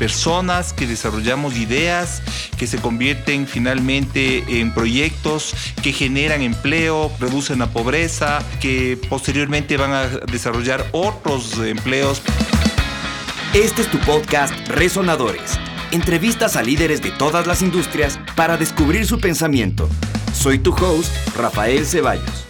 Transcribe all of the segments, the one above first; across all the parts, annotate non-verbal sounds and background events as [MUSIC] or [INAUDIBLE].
personas que desarrollamos ideas que se convierten finalmente en proyectos que generan empleo, reducen la pobreza, que posteriormente van a desarrollar otros empleos. Este es tu podcast Resonadores. Entrevistas a líderes de todas las industrias para descubrir su pensamiento. Soy tu host, Rafael Ceballos.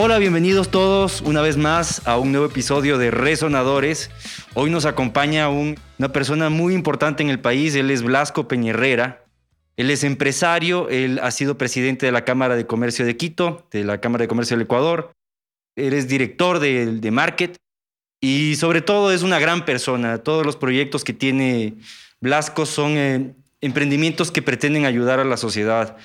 Hola, bienvenidos todos una vez más a un nuevo episodio de Resonadores. Hoy nos acompaña una persona muy importante en el país, él es Blasco Peñerrera. Él es empresario, él ha sido presidente de la Cámara de Comercio de Quito, de la Cámara de Comercio del Ecuador, él es director de, de Market y sobre todo es una gran persona. Todos los proyectos que tiene Blasco son eh, emprendimientos que pretenden ayudar a la sociedad.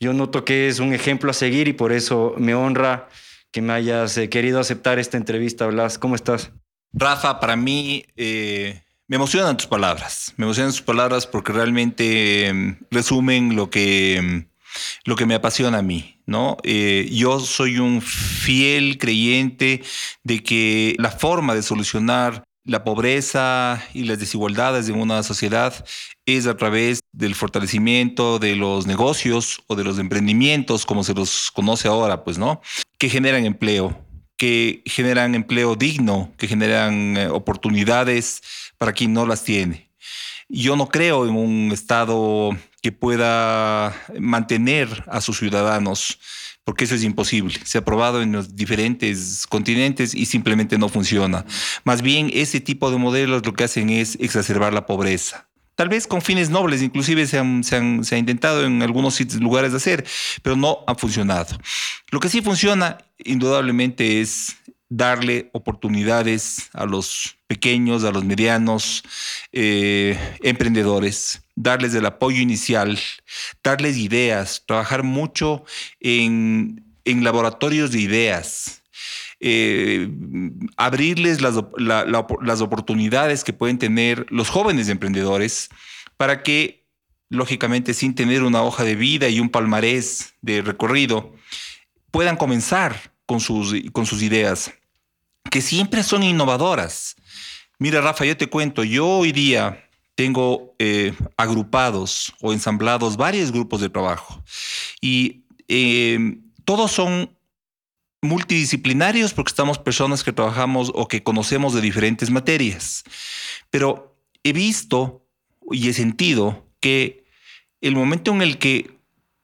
Yo noto que es un ejemplo a seguir y por eso me honra que me hayas eh, querido aceptar esta entrevista, Blas. ¿Cómo estás? Rafa, para mí eh, me emocionan tus palabras. Me emocionan tus palabras porque realmente em, resumen lo que, em, lo que me apasiona a mí. ¿no? Eh, yo soy un fiel creyente de que la forma de solucionar la pobreza y las desigualdades de una sociedad es a través del fortalecimiento de los negocios o de los emprendimientos, como se los conoce ahora, pues, ¿no? Que generan empleo, que generan empleo digno, que generan eh, oportunidades para quien no las tiene. Yo no creo en un Estado que pueda mantener a sus ciudadanos porque eso es imposible. Se ha probado en los diferentes continentes y simplemente no funciona. Más bien, ese tipo de modelos lo que hacen es exacerbar la pobreza. Tal vez con fines nobles, inclusive se, ha intentado en algunos lugares de hacer, pero no ha funcionado. Lo que sí funciona, indudablemente, es darle oportunidades a los pequeños, a los medianos eh, emprendedores, darles el apoyo inicial, darles ideas, trabajar mucho en, laboratorios de ideas. Eh, abrirles las, las oportunidades que pueden tener los jóvenes emprendedores para que, lógicamente, sin tener una hoja de vida y un palmarés de recorrido, puedan comenzar con sus, con sus ideas, que siempre son innovadoras. Mira, Rafa, yo te cuento, yo hoy día tengo eh, agrupados o ensamblados varios grupos de trabajo y em, todos son multidisciplinarios porque estamos personas que trabajamos o que conocemos de diferentes materias. Pero he visto y he sentido que el momento en el que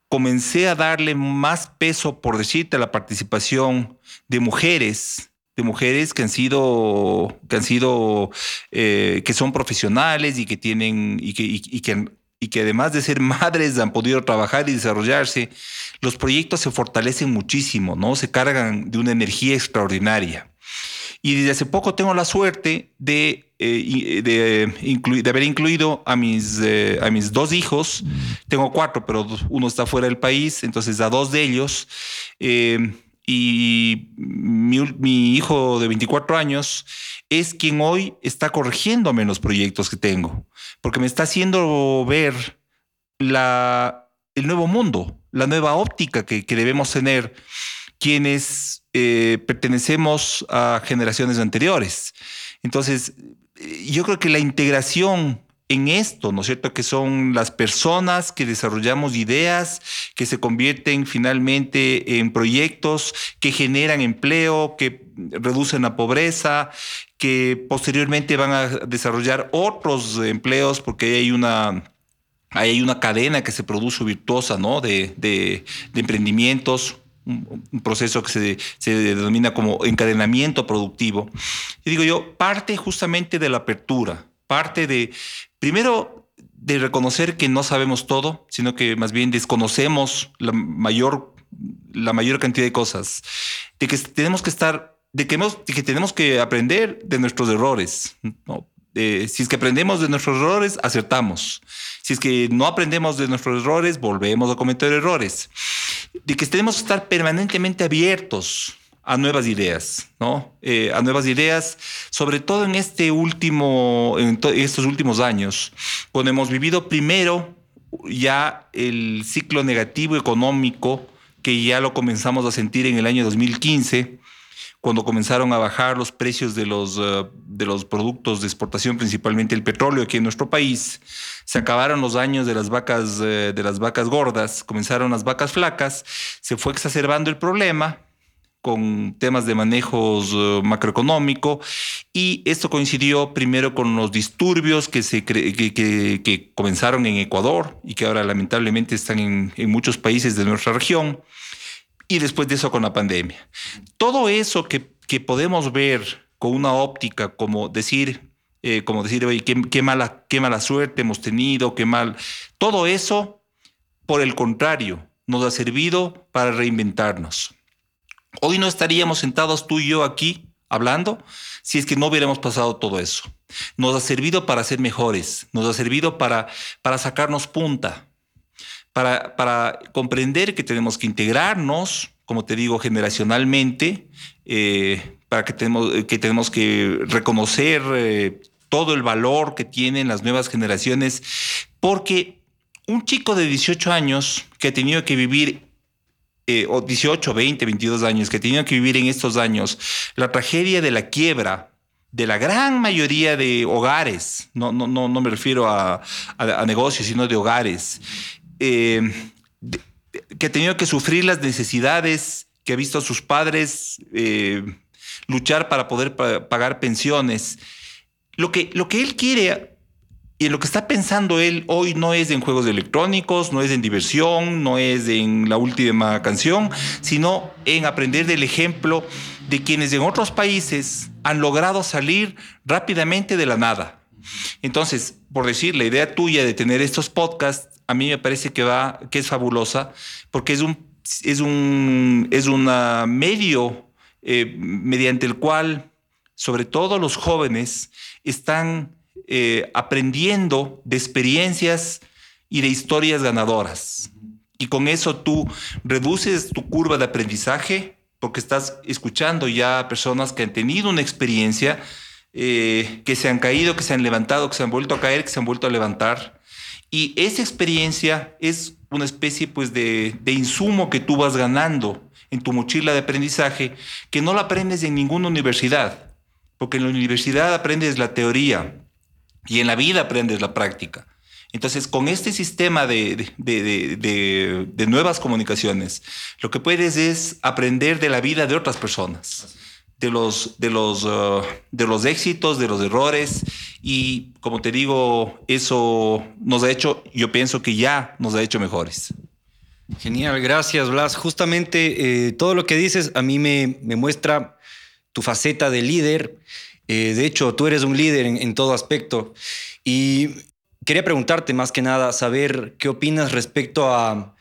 comencé a darle más peso, por decirte, a la participación de mujeres, de mujeres que han sido, que han sido, eh, que son profesionales y que tienen, y que, y, que, y que además de ser [LAUGHS] madres han podido trabajar y desarrollarse, los proyectos se fortalecen muchísimo, ¿no? Se cargan de una energía extraordinaria. Y desde hace poco tengo la suerte de eh, de, haber incluido a mis, eh, a mis dos hijos. Tengo cuatro, pero uno está fuera del país, entonces a dos de ellos. Eh, y mi, hijo de 24 años es quien hoy está corrigiéndome los proyectos que tengo, porque me está haciendo ver la, el nuevo mundo, la nueva óptica que, que debemos tener quienes pertenecemos a generaciones anteriores. Entonces, yo creo que la integración en esto, ¿no es cierto? Que son las personas que desarrollamos ideas que se convierten finalmente en proyectos que generan empleo, que reducen la pobreza, que posteriormente van a desarrollar otros empleos porque hay una... Hay una cadena que se produce virtuosa, ¿no? De, emprendimientos, un, proceso que se, denomina como encadenamiento productivo. Y digo yo, parte justamente de la apertura, parte de, primero, de reconocer que no sabemos todo, sino que más bien desconocemos la mayor, la mayor cantidad de cosas, de que tenemos que estar, de que, que tenemos que aprender de nuestros errores. ¿no? si es que aprendemos de nuestros errores, acertamos. Si es que no aprendemos de nuestros errores, volvemos a cometer errores. De que tenemos que estar permanentemente abiertos a nuevas ideas, ¿no? Eh, a nuevas ideas, sobre todo en este último, en, estos últimos años, cuando hemos vivido primero ya el ciclo negativo económico que ya lo comenzamos a sentir en el año 2015 cuando comenzaron a bajar los precios de los, eh, de los productos de exportación, principalmente el petróleo aquí en nuestro país, se acabaron los años de las vacas, eh, de las vacas gordas, comenzaron las vacas flacas, se fue exacerbando el problema con temas de manejos eh, macroeconómico y esto coincidió primero con los disturbios que, se que, comenzaron en Ecuador y que ahora lamentablemente están en, muchos países de nuestra región y después de eso con la pandemia. Todo eso que, que podemos ver con una óptica como decir, eh, como decir, oye, qué, mala, qué mala suerte hemos tenido, qué mal, todo eso, por el contrario, nos ha servido para reinventarnos Hoy no estaríamos sentados tú y yo aquí hablando si es que no hubiéramos pasado todo eso. Nos ha servido para ser mejores, nos ha servido para, para sacarnos punta, para, para comprender que tenemos que integrarnos, como te digo, generacionalmente, eh, para que tenemos, que tenemos que reconocer eh, todo el valor que tienen las nuevas generaciones, porque un chico de 18 años que ha tenido que vivir eh, o 18, 20, 22 años, que tenían que vivir en estos años la tragedia de la quiebra de la gran mayoría de hogares, no, no, no, no me refiero a, a, negocios, sino de hogares, eh, que ha tenido que sufrir las necesidades, que ha visto a sus padres eh, luchar para poder pagar pensiones. Lo que, lo que él quiere y lo que está pensando él hoy no es en juegos electrónicos, no es en diversión, no es en la última canción, sino en aprender del ejemplo de quienes en otros países han logrado salir rápidamente de la nada. Entonces, por decir, la idea tuya de tener estos podcasts, a mí me parece que va, que es fabulosa, porque es un, es un, es una medio eh, mediante el cual, sobre todo los jóvenes, están eh, aprendiendo de experiencias y de historias ganadoras. Y con eso tú reduces tu curva de aprendizaje porque estás escuchando ya personas que han tenido una experiencia, eh, que se han caído, que se han levantado, que se han vuelto a caer, que se han vuelto a levantar. Y esa experiencia es una especie pues, de, de insumo que tú vas ganando en tu mochila de aprendizaje que no la aprendes en ninguna universidad, porque en la universidad aprendes la teoría, y en la vida aprendes la práctica. Entonces, con este sistema de, de, nuevas comunicaciones, lo que puedes es aprender de la vida de otras personas, de los, de, los, uh, de los éxitos, de los errores. Y como te digo, eso nos ha hecho, yo pienso que ya nos ha hecho mejores. Genial, gracias Blas. Justamente eh, todo lo que dices a mí me, me muestra tu faceta de líder eh, de hecho, tú eres un líder en, todo aspecto. Y quería preguntarte más que nada, saber qué opinas respecto a,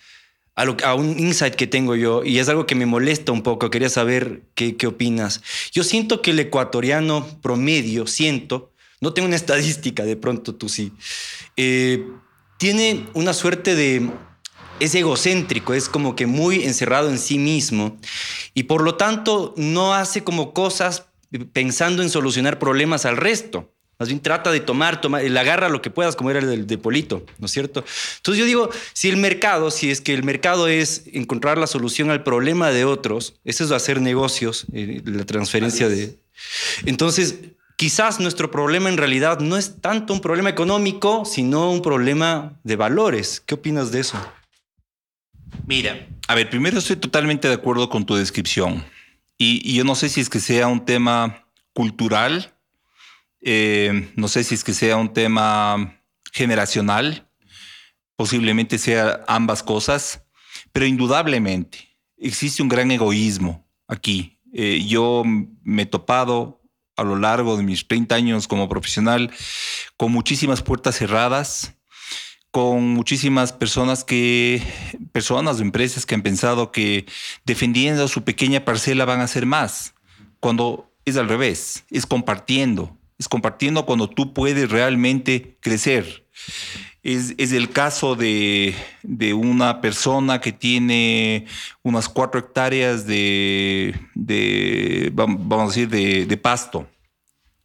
a, un insight que tengo yo. Y es algo que me molesta un poco. Quería saber qué, qué opinas. Yo siento que el ecuatoriano promedio, siento, no tengo una [LAUGHS] estadística, de pronto tú sí, eh, tiene una suerte de es egocéntrico, es como que muy encerrado en sí mismo y por lo tanto no hace como cosas pensando en solucionar problemas al resto. Más bien trata de tomar, tomar, agarra lo que puedas, como era el de, Polito, ¿no es cierto? Entonces yo digo, si el mercado, si es que el mercado es encontrar la solución al problema de otros, eso es hacer negocios, eh, la transferencia de... Entonces, quizás nuestro problema en realidad no es tanto un problema económico, sino un problema de valores. ¿Qué opinas de eso? Mira, a ver, primero estoy totalmente de acuerdo con tu descripción. Y, yo no sé si es que sea un tema cultural, eh, no sé si es que sea un tema generacional, posiblemente sea ambas cosas, pero indudablemente existe un gran egoísmo aquí. Eh, yo me he topado a lo largo de mis 30 años como profesional con muchísimas puertas cerradas, con muchísimas personas que, personas o empresas que han pensado que defendiendo su pequeña parcela van a hacer más, cuando es al revés, es compartiendo, es compartiendo cuando tú puedes realmente crecer. Es, el caso de, una persona que tiene unas cuatro hectáreas de, vamos a decir, de pasto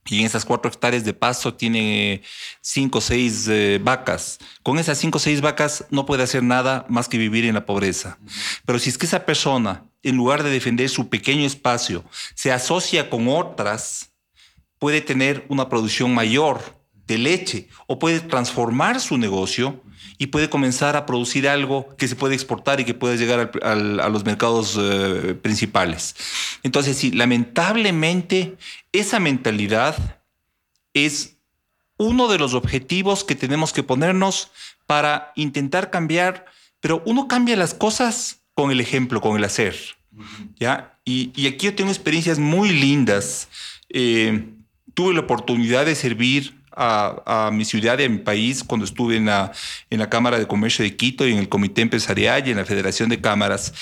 y en esas cuatro hectáreas de pasto tiene cinco o seis eh, vacas. Con esas cinco o seis vacas no puede hacer nada más que vivir en la pobreza. Pero si es que esa persona en lugar de defender su pequeño espacio, se asocia con otras, puede tener una producción mayor de leche o puede transformar su negocio y puede comenzar a producir algo que se puede exportar y que puede llegar a los mercados eh, principales. Entonces, sí, lamentablemente esa mentalidad es uno de los objetivos que tenemos que ponernos para intentar cambiar, pero uno cambia las cosas con el ejemplo, con el hacer. ¿ya? Y, aquí yo tengo experiencias muy lindas. Eh, tuve la oportunidad de servir a, mi ciudad y a mi país cuando estuve en la, en la Cámara de Comercio de Quito y en el Comité Empresarial y en la Federación de Cámaras.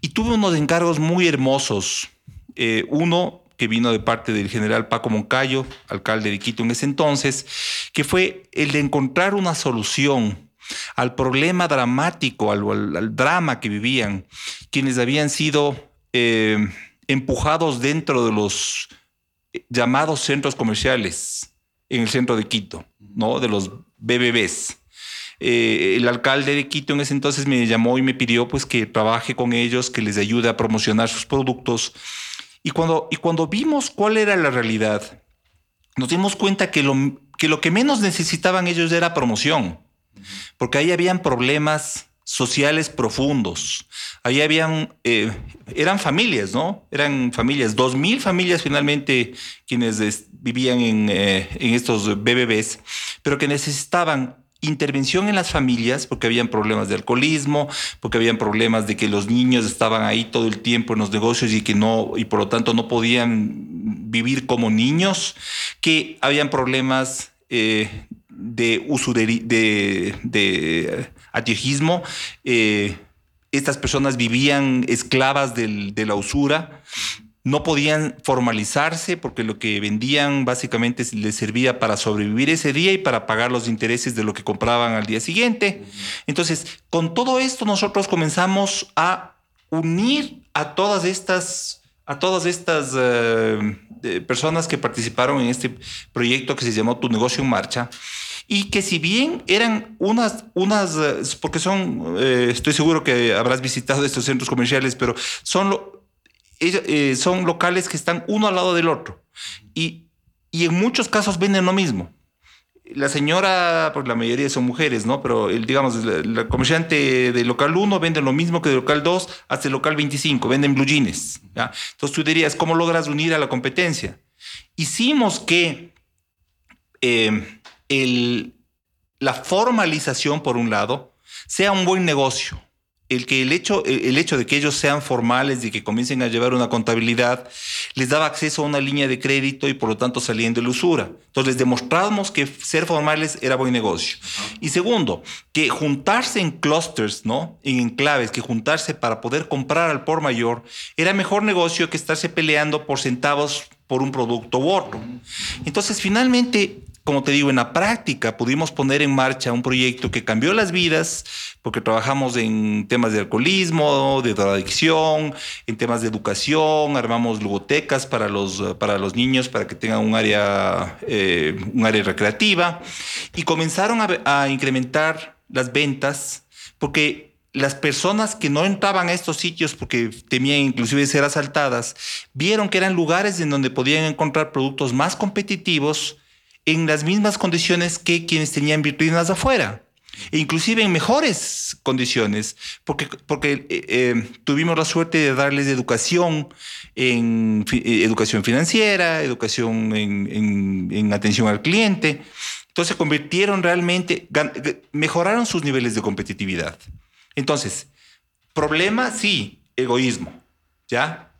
Y tuve unos encargos muy hermosos. Eh, uno que vino de parte del general Paco Moncayo, alcalde de Quito en ese entonces, que fue el de encontrar una solución al problema dramático, al, drama que vivían quienes habían sido eh, empujados dentro de los llamados centros comerciales en el centro de Quito, ¿no? De los BBBs. Eh, el alcalde de Quito en ese entonces me llamó y me pidió pues que trabaje con ellos, que les ayude a promocionar sus productos. Y cuando, y cuando vimos cuál era la realidad, nos dimos cuenta que lo, que lo que menos necesitaban ellos era promoción, porque ahí habían problemas sociales profundos. Ahí habían, eh, eran familias, ¿no? Eran familias, dos mil familias finalmente quienes vivían en, eh, en estos BBBs, pero que necesitaban intervención en las familias, porque habían problemas de alcoholismo, porque habían problemas de que los niños estaban ahí todo el tiempo en los negocios y que no, y por lo tanto no podían vivir como niños, que habían problemas eh, de usurería, de, de atiejismo. Eh, estas personas vivían esclavas de la usura, no podían formalizarse porque lo que vendían básicamente les servía para sobrevivir ese día y para pagar los intereses de lo que compraban al día siguiente. Entonces, con todo esto nosotros comenzamos a unir a todas estas a todas estas eh, personas que participaron en este proyecto que se llamó Tu negocio en marcha y que si bien eran unas, unas eh, porque son, eh, estoy seguro que habrás visitado estos centros comerciales, pero son, eh, son locales que están uno al lado del otro y, y en muchos casos venden lo mismo. La señora, pues la mayoría son mujeres, ¿no? Pero el, digamos, la, comerciante del local 1 vende lo mismo que del local 2 hasta el local 25, venden blue jeans. ¿ya? Entonces tú dirías, ¿cómo logras unir a la competencia? Hicimos que la formalización, por un lado, sea un buen negocio. El, que el, hecho, el hecho de que ellos sean formales y que comiencen a llevar una contabilidad les daba acceso a una línea de crédito y por lo tanto salían de la usura. Entonces demostramos que ser formales era buen negocio. Y segundo, que juntarse en clusters, ¿no? En enclaves, que juntarse para poder comprar al por mayor era mejor negocio que estarse peleando por centavos por un producto u otro. Entonces finalmente como te digo, en la práctica pudimos poner en marcha un proyecto que cambió las vidas, porque trabajamos en temas de alcoholismo, de drogadicción, en temas de educación, armamos logotecas para los, para los niños para que tengan un área, eh, un área recreativa, y comenzaron a, a incrementar las ventas, porque las personas que no entraban a estos sitios porque temían inclusive ser asaltadas, vieron que eran lugares en donde podían encontrar productos más competitivos, en las mismas condiciones que quienes tenían vitrinas afuera. E inclusive en mejores condiciones, porque, porque eh, eh, tuvimos la suerte de darles educación en eh, educación financiera, educación en, en, atención al cliente. Entonces convirtieron realmente, mejoraron sus niveles de competitividad. Entonces, problema, sí, egoísmo, ¿ya?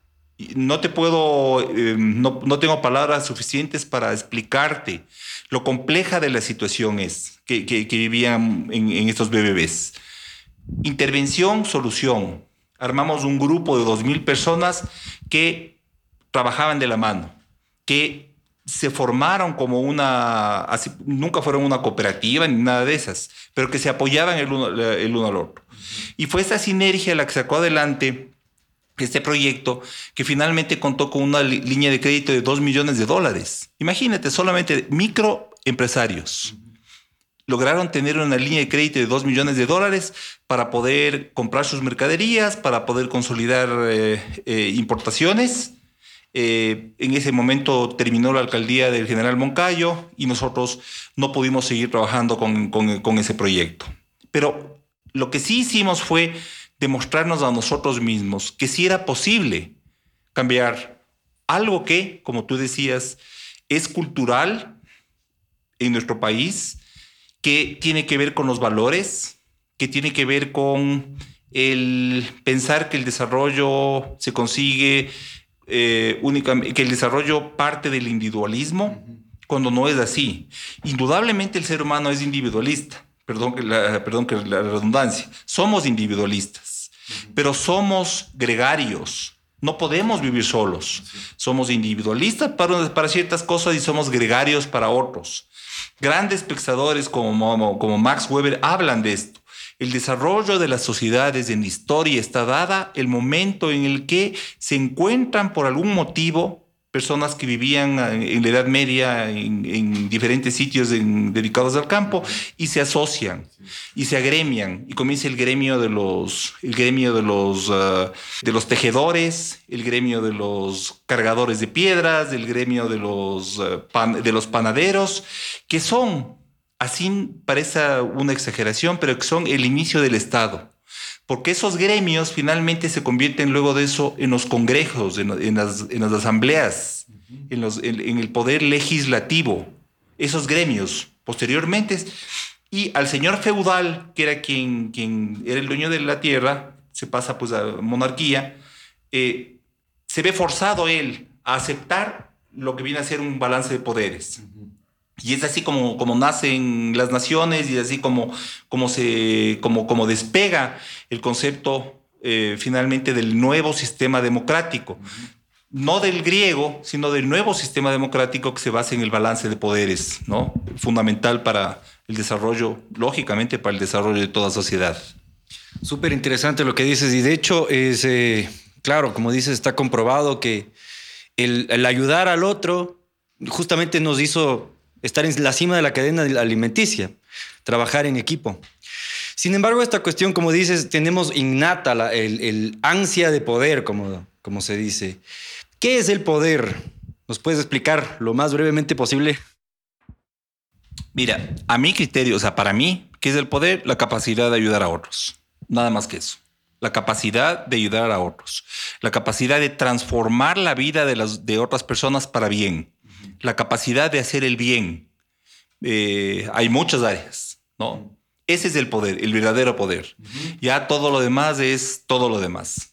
No te puedo, eh, no, tengo palabras suficientes para explicarte lo compleja de la situación es que, vivían en, estos BBBs. Intervención, solución. Armamos un grupo de 2.000 personas que trabajaban de la mano, que se formaron como una, nunca fueron una cooperativa ni nada de esas, pero que se apoyaban el uno, el uno al otro. Y fue esa sinergia la que sacó adelante este proyecto que finalmente contó con una línea de crédito de 2 millones de dólares. Imagínate, solamente microempresarios. lograron tener una línea de crédito de 2 millones de dólares para poder comprar sus mercaderías, para poder consolidar eh, eh, importaciones. Eh, en ese momento terminó la alcaldía del general Moncayo y nosotros no pudimos seguir trabajando con, con ese proyecto. Pero lo que sí hicimos fue demostrarnos a nosotros mismos que sí era posible cambiar algo que, como tú decías, es cultural en nuestro país, que tiene que ver con los valores, que tiene que ver con el pensar que el desarrollo se consigue eh, únicamente, que el desarrollo parte del individualismo, cuando no es así. Indudablemente el ser humano es individualista, perdón que la, perdón que la redundancia, somos individualistas, pero somos gregarios. No podemos vivir solos. Somos individualistas para, para ciertas cosas y somos gregarios para otros. Grandes pensadores como, como Max Weber hablan de esto. El desarrollo de las sociedades en la historia está dada el momento en el que se encuentran por algún motivo personas que vivían en la Edad Media en, diferentes sitios dedicados al campo y se asocian y se agremian y comienza el gremio de los el gremio de los ah, de los tejedores el gremio de los cargadores de piedras el gremio de los ah, de los panaderos que son así parece una exageración pero que son el inicio del Estado porque esos gremios finalmente se convierten luego de eso en los congresos, en, las, asambleas, en, el poder legislativo, esos gremios posteriormente. Y al señor feudal, que era quien, quien era el dueño de la tierra, se pasa pues a monarquía, eh, se ve forzado él a aceptar lo que viene a ser un balance de poderes. Y es así como, como nacen las naciones y así como, como, se, como, como despega el concepto eh, finalmente del nuevo sistema democrático. No del griego, sino del nuevo sistema democrático que se basa en el balance de poderes, ¿no? Fundamental para el desarrollo, lógicamente, para el desarrollo de toda sociedad. Súper interesante lo que dices. Y de hecho, es, eh, claro, como dices, está comprobado que el ayudar al otro justamente nos hizo estar en la cima de la cadena alimenticia, trabajar en equipo. Sin embargo, esta cuestión, como dices, tenemos innata el, ansia de poder, como, como se dice. ¿Qué es el poder? ¿Nos puedes explicar lo más brevemente posible? Mira, a mi criterio, o sea, para mí, ¿qué es el poder? La capacidad de ayudar a otros. Nada más que eso. La capacidad de ayudar a otros. La capacidad de transformar la vida de, las, de otras personas para bien la capacidad de hacer el bien. Eh, hay muchas áreas, ¿no? Ese es el poder, el verdadero poder. Ya todo lo demás es todo lo demás.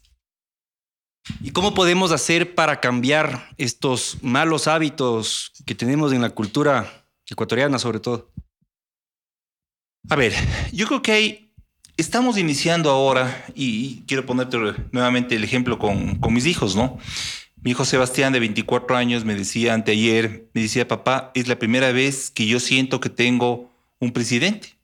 ¿Y cómo podemos hacer para cambiar estos malos hábitos que tenemos en la cultura ecuatoriana sobre todo? A ver, yo creo que hay, estamos iniciando ahora, y, quiero ponerte nuevamente el ejemplo con, con mis hijos, ¿no? Mi hijo Sebastián, de 24 años, me decía anteayer, me decía, papá, es la primera vez que yo siento que tengo un presidente.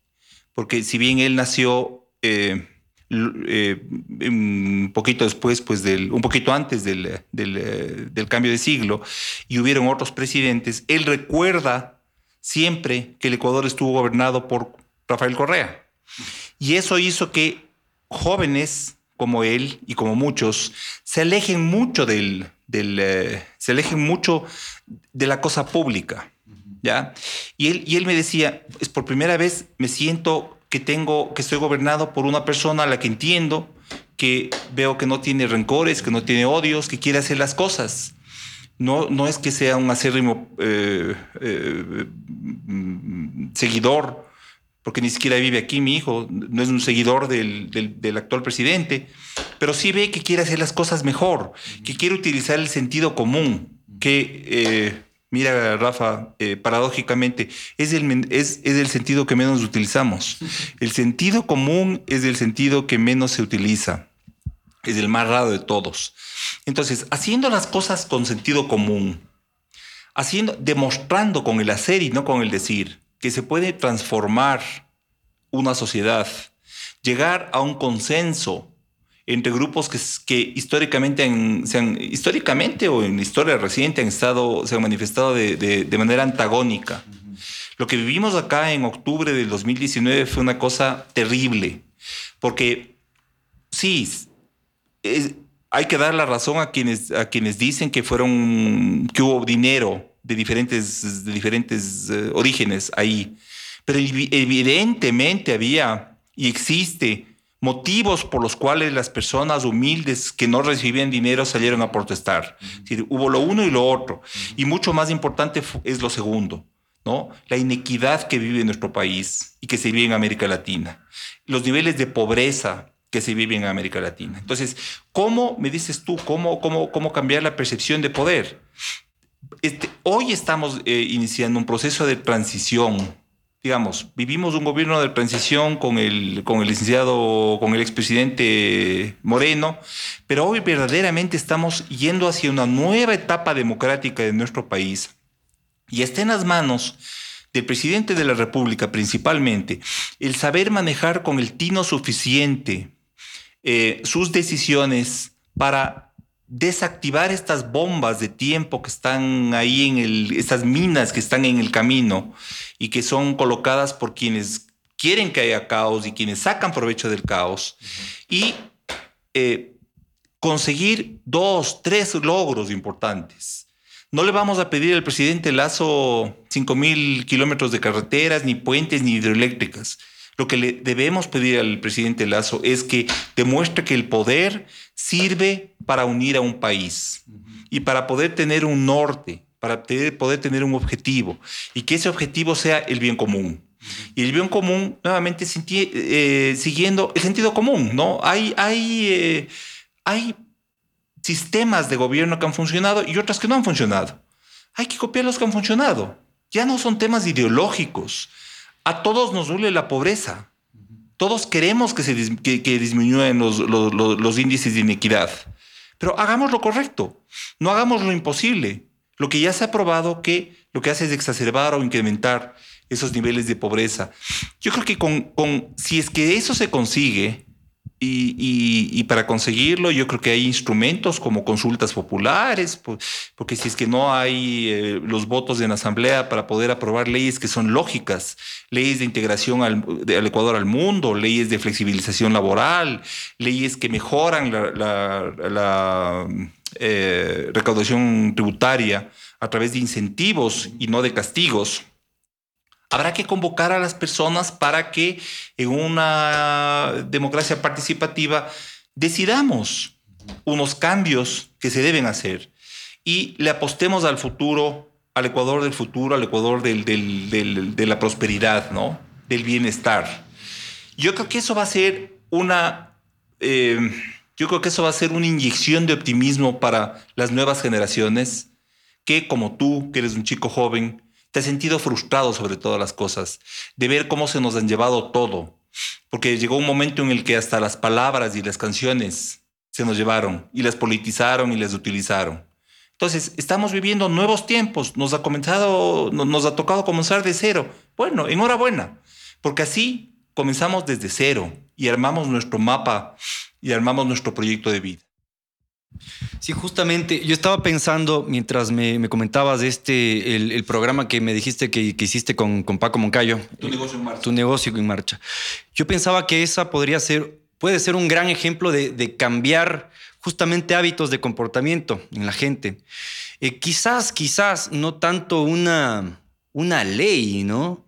Porque si bien él nació eh, eh, un poquito después, pues del, un poquito antes del, del, eh, del cambio de siglo, y hubieron otros presidentes, él recuerda siempre que el Ecuador estuvo gobernado por Rafael Correa. Y eso hizo que jóvenes como él y como muchos se alejen mucho del, eh, se alejen mucho de la cosa pública. ¿ya? Y, él, y él me decía, es por primera vez me siento que tengo, que estoy gobernado por una persona a la que entiendo, que veo que no tiene rencores, que no tiene odios, que quiere hacer las cosas. No, no es que sea un acérrimo eh, eh, seguidor, porque ni siquiera vive aquí mi hijo, no es un seguidor del, del actual presidente, pero sí ve que quiere hacer las cosas mejor, que quiere utilizar el sentido común, que, eh, mira, Rafa, eh, paradójicamente, es el, es, es el sentido que menos utilizamos. El sentido común es el sentido que menos se utiliza, es el más raro de todos. Entonces, haciendo las cosas con sentido común, haciendo, demostrando con el hacer y no con el decir, que se puede transformar una sociedad, llegar a un consenso entre grupos que, que históricamente, se han, históricamente o en historia reciente han estado, se han manifestado de, de, manera antagónica. Lo que vivimos acá en octubre del 2019 fue una cosa terrible, porque sí, hay que dar la razón a quienes, a quienes dicen que fueron, que hubo dinero de diferentes, de diferentes eh, orígenes ahí, pero evidentemente había y existe motivos por los cuales las personas humildes que no recibían dinero salieron a protestar. hubo lo uno y lo otro. Y mucho más importante es lo segundo, ¿no? La inequidad que vive nuestro país y que se vive en América Latina. Los niveles de pobreza que se viven en América Latina. Entonces, ¿cómo, me dices tú, cómo, cómo, cómo cambiar la percepción de poder? Este, hoy estamos eh, iniciando un proceso de transición digamos, vivimos un gobierno de transición con el, con el licenciado, con el expresidente Moreno, pero hoy verdaderamente estamos yendo hacia una nueva etapa democrática de nuestro país. Y está en las manos del presidente de la República principalmente el saber manejar con el tino suficiente eh, sus decisiones para desactivar estas bombas de tiempo que están ahí en el, estas minas que están en el camino y que son colocadas por quienes quieren que haya caos y quienes sacan provecho del caos y eh, conseguir dos, tres logros importantes. No le vamos a pedir al presidente Lazo 5 mil kilómetros de carreteras, ni puentes, ni hidroeléctricas. Lo que le debemos pedir al presidente Lazo es que demuestre que el poder sirve para unir a un país y para poder tener un norte, para poder tener un objetivo y que ese objetivo sea el bien común. Y el bien común, nuevamente, eh, siguiendo el sentido común, ¿no? Hay, hay, eh, hay sistemas de gobierno que han funcionado y otras que no han funcionado. Hay que copiar los que han funcionado. Ya no son temas ideológicos. A todos nos duele la pobreza. Todos queremos que, se disminuyan los, índices de inequidad. Pero hagamos lo correcto, no hagamos lo imposible. Lo que ya se ha probado que lo que hace es exacerbar o incrementar esos niveles de pobreza. Yo creo que con, si es que eso se consigue, y, para conseguirlo, yo creo que hay instrumentos como consultas populares, porque si es que no hay eh, los votos en asamblea para poder aprobar leyes que son lógicas, leyes de integración al, Ecuador al mundo, leyes de flexibilización laboral, leyes que mejoran la, eh, recaudación tributaria a través de incentivos y no de castigos Habrá que convocar a las personas para que en una democracia participativa decidamos unos cambios que se deben hacer y le apostemos al futuro, al Ecuador del futuro, al Ecuador de la prosperidad, ¿no? del bienestar. Yo creo que eso va a ser una... Eh, yo creo que eso va a ser una inyección de optimismo para las nuevas generaciones que, como tú, que eres un chico joven, te has sentido frustrado sobre todas las cosas, de ver cómo se nos han llevado todo, porque llegó un momento en el que hasta las palabras y las canciones se nos llevaron y las politizaron y las utilizaron. Entonces, estamos viviendo nuevos tiempos, nos ha comenzado, nos ha tocado comenzar de cero. Bueno, enhorabuena, porque así comenzamos desde cero y armamos nuestro mapa y armamos nuestro proyecto de vida. Sí, justamente, yo estaba pensando mientras me, comentabas este, el, programa que me dijiste que, hiciste con, Paco Moncayo. Tu negocio en marcha. Tu negocio en marcha. Yo pensaba que esa podría ser, puede ser un gran ejemplo de, cambiar justamente hábitos de comportamiento en la gente. Eh, quizás, quizás no tanto una, una ley, ¿no?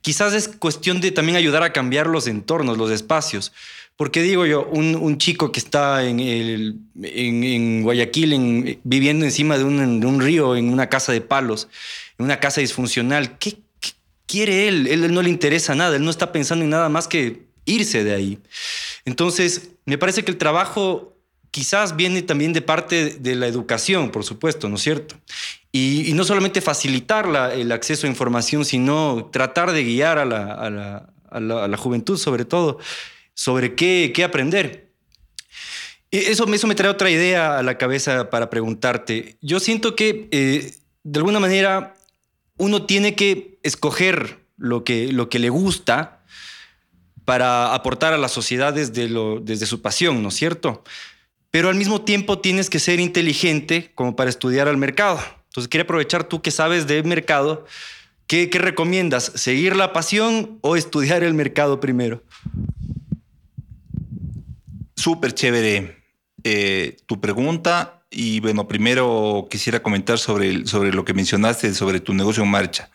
Quizás es cuestión de también ayudar a cambiar los entornos, los espacios. Porque digo yo, un, chico que está en, el, en, Guayaquil viviendo encima de un, río, en una casa de palos, en una casa disfuncional, ¿qué, quiere él? él? no le interesa nada, él no está pensando en nada más que irse de ahí. Entonces, me parece que el trabajo quizás viene también de parte de la educación, por supuesto, ¿no es cierto? Y, no solamente facilitar el acceso a información, sino tratar de guiar a la, a la juventud sobre todo sobre qué, qué aprender. Eso, eso me trae otra idea a la cabeza para preguntarte. Yo siento que eh, de alguna manera uno tiene que escoger lo que, lo que le gusta para aportar a la sociedad desde, lo, desde su pasión, ¿no es cierto? Pero al mismo tiempo tienes que ser inteligente como para estudiar al mercado. Entonces quería aprovechar tú que sabes de mercado ¿Qué, ¿Qué, recomiendas? ¿Seguir la pasión o estudiar el mercado primero? Súper chévere eh, tu pregunta. Y bueno, primero quisiera comentar sobre, sobre lo que mencionaste, sobre tu negocio en marcha.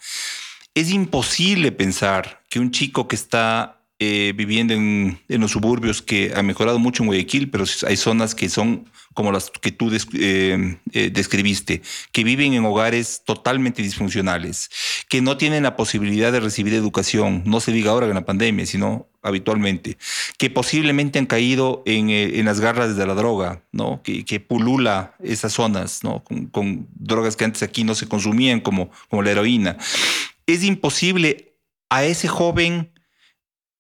Es imposible pensar que un chico que está eh, viviendo en, los suburbios que ha mejorado mucho en Guayaquil, pero hay zonas que son como las que tú eh, eh, describiste, que viven en hogares totalmente disfuncionales, que no tienen la posibilidad de recibir educación, no se diga ahora en la pandemia, sino habitualmente, que posiblemente han caído en, las garras de la droga, ¿no? que, pulula esas zonas ¿no? Con, drogas que antes aquí no se consumían como, como la heroína. Es imposible a ese joven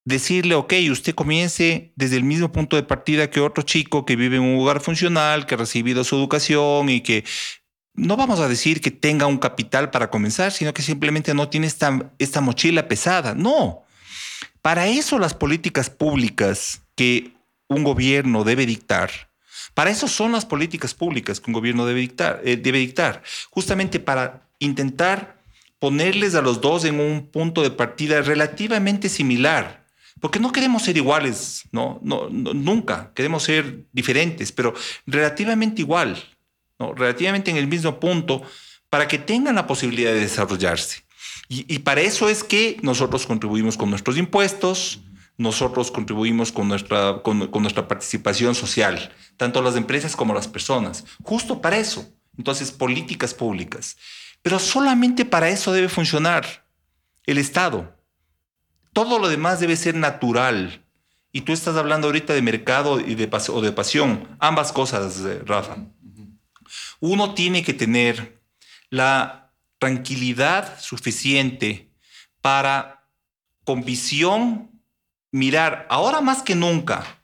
decirle, ok, usted comience desde el mismo punto de partida que otro chico que vive en un hogar funcional, que ha recibido su educación y que no vamos a decir que tenga un capital para comenzar, sino que simplemente no tiene esta, esta mochila pesada. No. Para eso las políticas públicas que un gobierno debe dictar, para eso son las políticas públicas que un gobierno debe dictar, eh, debe dictar justamente para intentar ponerles a los dos en un punto de partida relativamente similar porque no queremos ser iguales, ¿no? Nunca, queremos ser diferentes, pero relativamente igual, relativamente en el mismo punto, para que tengan la posibilidad de desarrollarse. Y, para eso es que nosotros contribuimos con nuestros impuestos, nosotros contribuimos con nuestra, con nuestra participación social, tanto las empresas como las personas, justo para eso. Entonces, políticas públicas. Pero solamente para eso debe funcionar el Estado. Todo lo demás debe ser natural. Y tú estás hablando ahorita de mercado y de o de pasión. Ambas cosas, eh, Rafa. Uno tiene que tener la tranquilidad suficiente para, con visión, mirar, ahora más que nunca,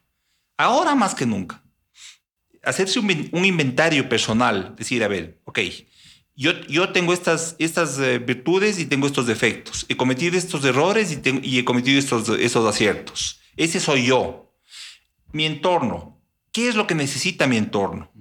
ahora más que nunca, hacerse un, un inventario personal, decir, a ver, ok, yo, tengo estas, estas eh, virtudes y tengo estos defectos. He cometido estos errores y, y he cometido estos, esos aciertos. Ese soy yo. Mi entorno. ¿Qué es lo que necesita mi entorno?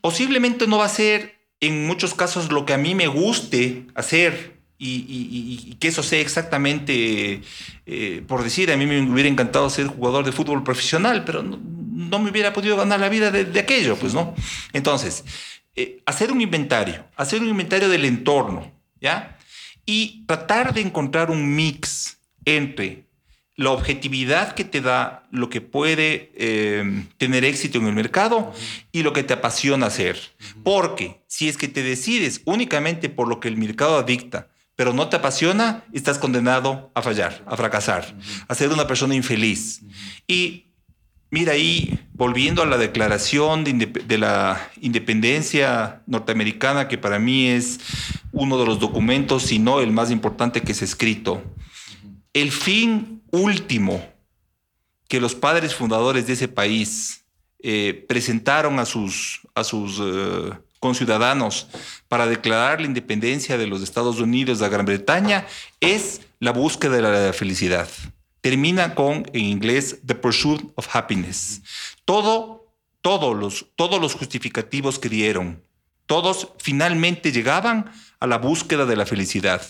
Posiblemente no va a ser en muchos casos lo que a mí me guste hacer y, que eso sea exactamente, eh, por decir, a mí me hubiera encantado ser jugador de fútbol profesional, pero no, me hubiera podido ganar la vida de, de aquello, pues no. Entonces, eh, hacer un inventario, hacer un inventario del entorno, ¿ya? Y tratar de encontrar un mix entre la objetividad que te da lo que puede em, tener éxito en el mercado y lo que te apasiona hacer. Porque si es que te decides únicamente por lo que el mercado dicta, pero no te apasiona, estás condenado a fallar, a fracasar, a ser una persona infeliz. Y Mira, ahí volviendo a la declaración de, la independencia norteamericana, que para mí es uno de los documentos, si no el más importante que se ha escrito, el fin último que los padres fundadores de ese país eh, presentaron a sus, a sus eh, conciudadanos para declarar la independencia de los Estados Unidos de Gran Bretaña es la búsqueda de la felicidad termina con, en inglés, The Pursuit of Happiness. Todo, todos los, todos los justificativos que dieron, todos finalmente llegaban a la búsqueda de la felicidad.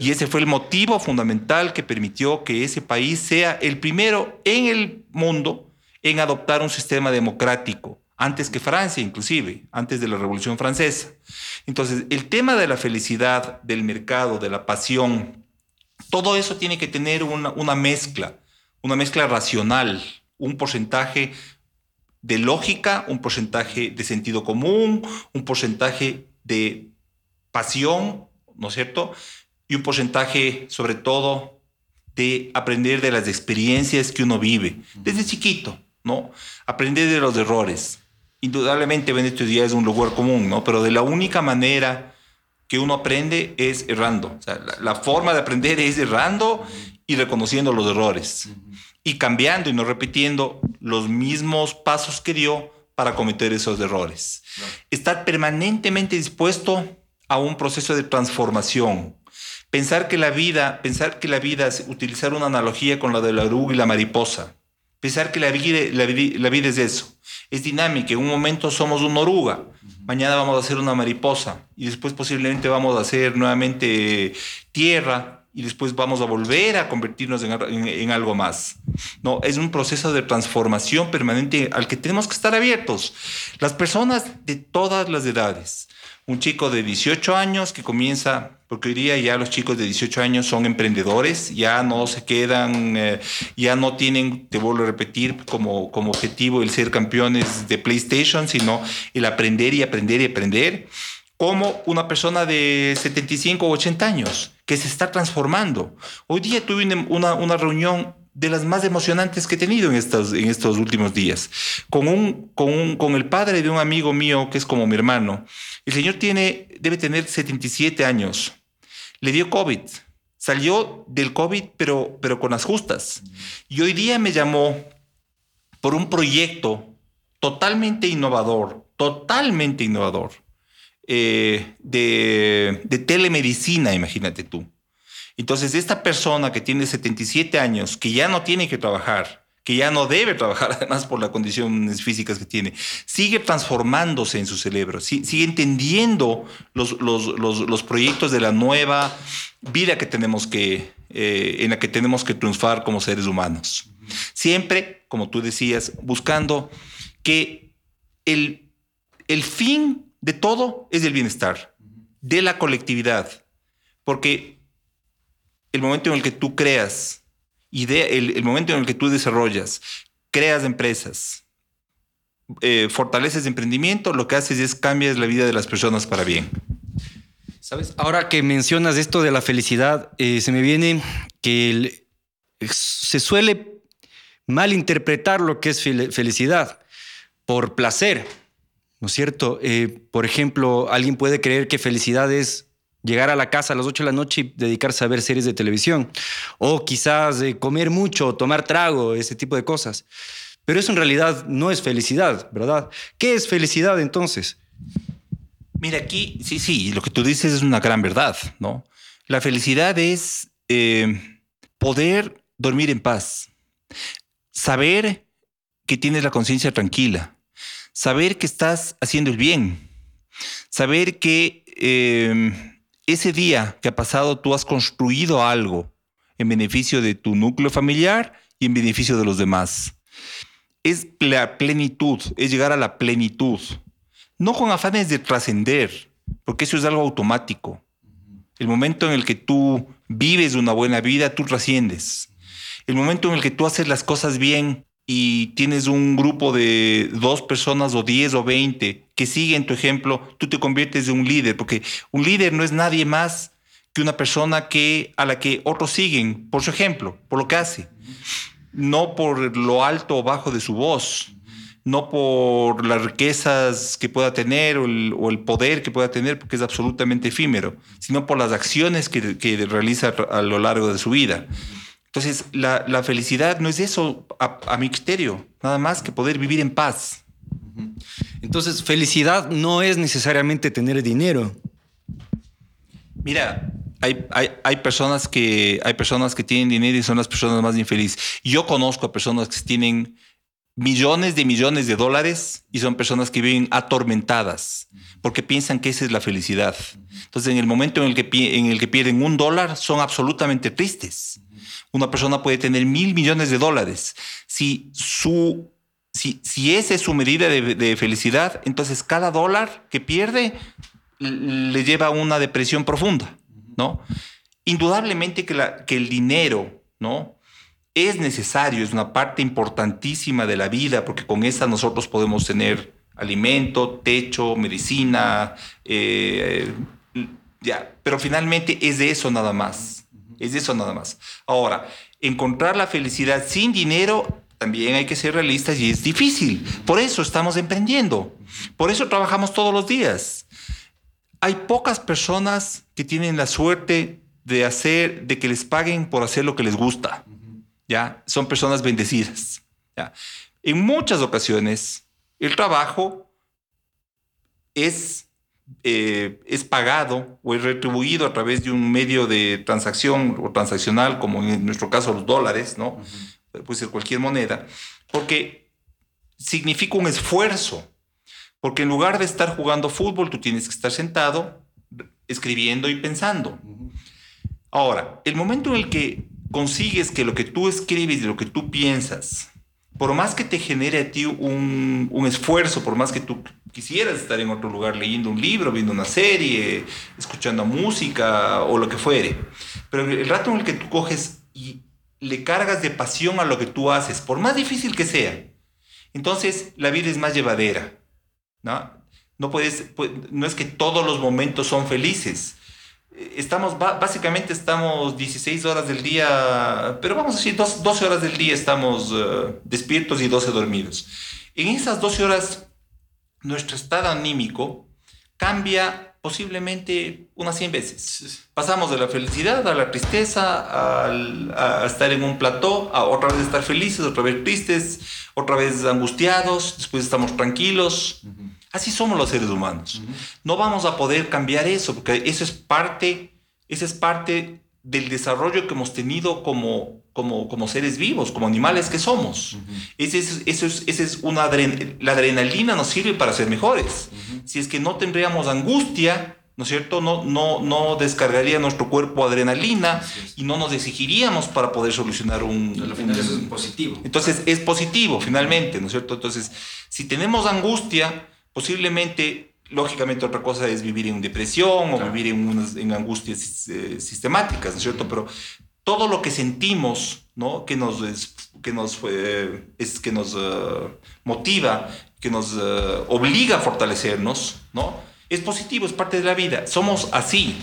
Y ese fue el motivo fundamental que permitió que ese país sea el primero en el mundo en adoptar un sistema democrático, antes que Francia inclusive, antes de la Revolución Francesa. Entonces, el tema de la felicidad, del mercado, de la pasión, todo eso tiene que tener una, mezcla, una mezcla racional, un porcentaje de lógica, un porcentaje de sentido común, un porcentaje de pasión, ¿no es cierto? Y un porcentaje, sobre todo, de aprender de las experiencias que uno vive desde chiquito, ¿no? Aprender de los errores. Indudablemente Benedicto Díaz es un lugar común, ¿no? Pero de la única manera que uno aprende es errando. la, forma de aprender es errando y reconociendo los errores y cambiando y no repitiendo los mismos pasos que dio para cometer esos errores. Estar permanentemente dispuesto a un proceso de transformación. Pensar que la vida, pensar que la vida, utilizar una analogía con la de la oruga y la mariposa. Pensar que la vida, la, vida es eso. Es dinámica. En un momento somos una oruga, Mañana vamos a hacer una mariposa y después posiblemente vamos a hacer nuevamente tierra y después vamos a volver a convertirnos en, algo más. No, es un proceso de transformación permanente al que tenemos que estar abiertos. Las personas de todas las edades, un chico de 18 años que comienza, porque hoy día ya los chicos de 18 años son emprendedores, ya no se quedan, eh, ya no tienen, te vuelvo a repetir, como, como objetivo el ser campeones de PlayStation, sino el aprender y aprender y aprender, como una persona de 75 o 80 años que se está transformando. Hoy día tuve una, una reunión de las más emocionantes que he tenido en estos, en estos últimos días, con, un, con, un, con el padre de un amigo mío que es como mi hermano. El señor tiene, debe tener 77 años. Le dio COVID. Salió del COVID, pero, pero con las justas. Y hoy día me llamó por un proyecto totalmente innovador, totalmente innovador, eh, de, de telemedicina, imagínate tú. Entonces, esta persona que tiene 77 años, que ya no tiene que trabajar, que ya no debe trabajar [LAUGHS] además por las condiciones físicas que tiene, sigue transformándose en su cerebro, sigue entendiendo los, los, proyectos de la nueva vida que tenemos que, eh, en la que tenemos que triunfar como seres humanos. Siempre, como tú decías, buscando que el, el fin de todo es el bienestar, de la colectividad, porque el momento en el que tú creas, idea, el, momento en el que tú desarrollas, creas empresas, eh, fortaleces emprendimiento, lo que haces es cambias la vida de las personas para bien. ¿Sabes? Ahora que mencionas esto de la felicidad, eh, se me viene que se suele malinterpretar lo que es felicidad por placer, ¿no es cierto? Eh, por ejemplo, alguien puede creer que felicidad es llegar a la casa a las 8 de la noche y dedicarse a ver series de televisión. O quizás eh, comer mucho, tomar trago, ese tipo de cosas. Pero eso en realidad no es felicidad, ¿verdad? ¿Qué es felicidad entonces? Mira, aquí, sí, sí, lo que tú dices es una gran verdad, ¿no? La felicidad es eh, poder dormir en paz, saber que tienes la conciencia tranquila, saber que estás haciendo el bien, saber que... Eh, ese día que ha pasado tú has construido algo en beneficio de tu núcleo familiar y en beneficio de los demás. Es la plenitud, es llegar a la plenitud. No con afanes de trascender, porque eso es algo automático. El momento en el que tú vives una buena vida, tú trasciendes. El momento en el que tú haces las cosas bien, y tienes un grupo de dos personas o diez o veinte que siguen tu ejemplo, tú te conviertes en un líder, porque un líder no es nadie más que una persona que, a la que otros siguen por su ejemplo, por lo que hace, no por lo alto o bajo de su voz, no por las riquezas que pueda tener o el, poder que pueda tener, porque es absolutamente efímero, sino por las acciones que, que realiza a lo largo de su vida. Entonces, la, felicidad no es eso, a, mi criterio, nada más que poder vivir en paz. Entonces, felicidad no es necesariamente tener dinero. Mira, hay, hay, personas que, hay personas que tienen dinero y son las personas más infelices. Yo conozco a personas que tienen millones de millones de dólares y son personas que viven atormentadas porque piensan que esa es la felicidad. Entonces, en el momento en el que, en el que pierden un dólar, son absolutamente tristes una persona puede tener mil millones de dólares. Si, su, si, si esa es su medida de, felicidad, entonces cada dólar que pierde le lleva a una depresión profunda, ¿no? Indudablemente que, la, que el dinero, ¿no? Es necesario, es una parte importantísima de la vida, porque con esa nosotros podemos tener alimento, techo, medicina, eh, ya, pero finalmente es de eso nada más. Es eso nada más. Ahora, encontrar la felicidad sin dinero también hay que ser realistas y es difícil. Por eso estamos emprendiendo. Por eso trabajamos todos los días. Hay pocas personas que tienen la suerte de hacer, de que les paguen por hacer lo que les gusta. ¿Ya? Son personas bendecidas. ¿ya? En muchas ocasiones, el trabajo es eh, es pagado o es retribuido a través de un medio de transacción o transaccional, como en nuestro caso los dólares, ¿no? Puede ser cualquier moneda, porque significa un esfuerzo. Porque en lugar de estar jugando fútbol, tú tienes que estar sentado, escribiendo y pensando. Ahora, el momento en el que consigues que lo que tú escribes y lo que tú piensas, por más que te genere a ti un, un esfuerzo, por más que tú quisieras estar en otro lugar leyendo un libro, viendo una serie, escuchando música o lo que fuere, pero el rato en el que tú coges y le cargas de pasión a lo que tú haces, por más difícil que sea, entonces la vida es más llevadera, ¿no? No, puedes, no es que todos los momentos son felices. Estamos, básicamente estamos 16 horas del día, pero vamos a decir 12 horas del día estamos eh, despiertos y 12 dormidos. En esas 12 horas, nuestro estado anímico cambia posiblemente unas 100 veces. Pasamos de la felicidad a la tristeza, a estar en un plató, a otra vez estar felices, otra vez tristes, otra vez angustiados, después estamos tranquilos. Así somos los seres humanos. No vamos a poder cambiar eso, porque eso es parte, eso es parte del desarrollo que hemos tenido como, como, como seres vivos, como animales que somos. Ese es, eso es, ese es una la adrenalina nos sirve para ser mejores. Si es que no tendríamos angustia, ¿no es cierto? No, no, no descargaría nuestro cuerpo adrenalina y no nos exigiríamos para poder solucionar un... Al final eso es positivo. Entonces es positivo, finalmente, ¿no es cierto? Entonces, si tenemos angustia, posiblemente, lógicamente otra cosa es vivir en depresión o vivir en, en angustias eh, sistemáticas, ¿no es cierto? Pero todo lo que sentimos, ¿no? Que nos, que nos, eh, es, que nos eh, motiva, que nos obliga a fortalecernos, ¿no? Es positivo, es parte de la vida. Somos así,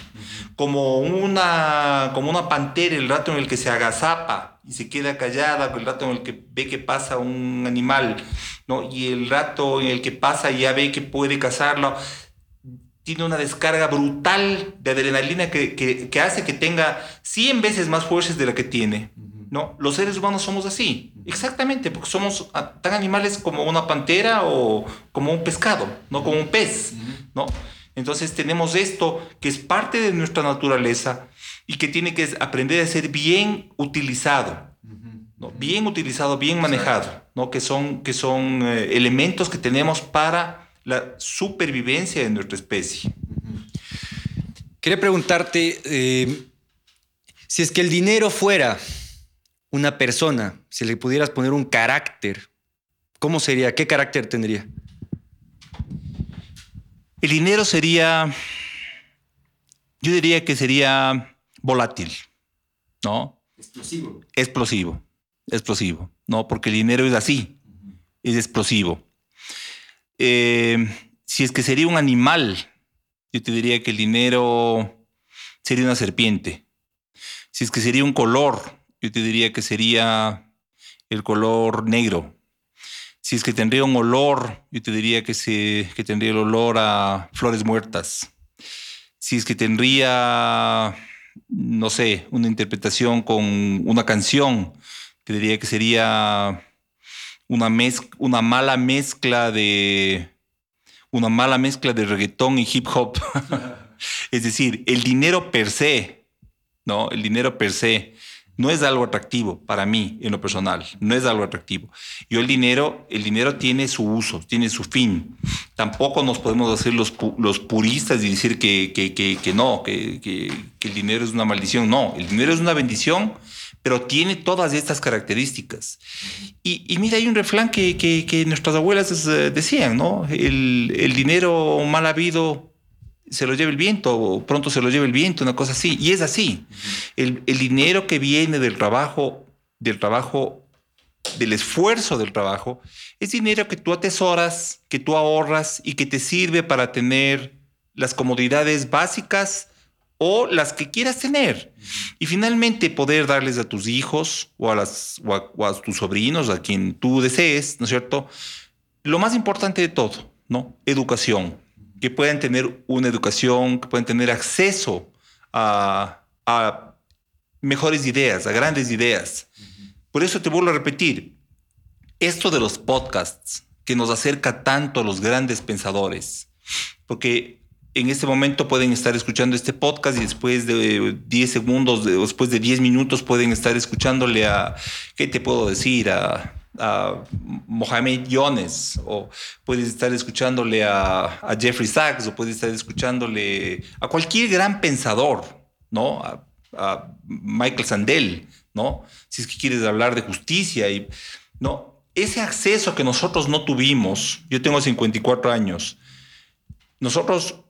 como una, como una pantera el rato en el que se agazapa y se queda callada, el rato en el que ve que pasa un animal, ¿no? y el rato en el que pasa y ya ve que puede cazarlo, tiene una descarga brutal de adrenalina que, que, hace que tenga 100 veces más fuerzas de la que tiene. ¿no? Los seres humanos somos así, exactamente, porque somos tan animales como una pantera o como un pescado, no como un pez. ¿no? Entonces tenemos esto que es parte de nuestra naturaleza y que tiene que aprender a ser bien utilizado. ¿no? Bien utilizado, bien manejado, ¿no? que son, que son eh, elementos que tenemos para la supervivencia de nuestra especie. Quería preguntarte eh, si es que el dinero fuera una persona, si le pudieras poner un carácter, ¿cómo sería? ¿Qué carácter tendría? El dinero sería, yo diría que sería volátil, ¿no? Explosivo. Explosivo, explosivo, ¿no? Porque el dinero es así, es explosivo. Eh, si es que sería un animal, yo te diría que el dinero sería una serpiente. Si es que sería un color, yo te diría que sería el color negro. Si es que tendría un olor, yo te diría que, se, que tendría el olor a flores muertas. Si es que tendría, no sé, una interpretación con una canción, te diría que sería una, una mala mezcla de una mala mezcla de reggaetón y hip hop. [LAUGHS] es decir, el dinero per se, ¿no? El dinero per se no es algo atractivo para mí en lo personal, no es algo atractivo. Yo el dinero, el dinero tiene su uso, tiene su fin. Tampoco nos podemos hacer los, los puristas y decir que, que, que, no, que, el dinero es una maldición. No, el dinero es una bendición, pero tiene todas estas características. Y, y mira, hay un refrán que, nuestras abuelas eh, decían, ¿no? El, el dinero mal habido se lo lleva el viento, o pronto se lo lleva el viento, una cosa así. Y es así. El, dinero que viene del trabajo, del trabajo, del esfuerzo del trabajo, es dinero que tú atesoras, que tú ahorras y que te sirve para tener las comodidades básicas o las que quieras tener. Y finalmente poder darles a tus hijos o a, las, o a tus sobrinos, a quien tú desees, ¿no es cierto? Lo más importante de todo, ¿no? Educación que puedan tener una educación, que puedan tener acceso a, mejores ideas, a grandes ideas. Por eso te vuelvo a repetir, esto de los podcasts que nos acerca tanto a los grandes pensadores, porque en este momento pueden estar escuchando este podcast y después de 10 segundos, después de 10 minutos pueden estar escuchándole a, ¿qué te puedo decir? A, Mohamed Yones, o puedes estar escuchándole a, Jeffrey Sachs, o puedes estar escuchándole a cualquier gran pensador, ¿no? A, Michael Sandel, ¿no? Si es que quieres hablar de justicia y, ¿no? Ese acceso que nosotros no tuvimos, yo tengo 54 años, nosotros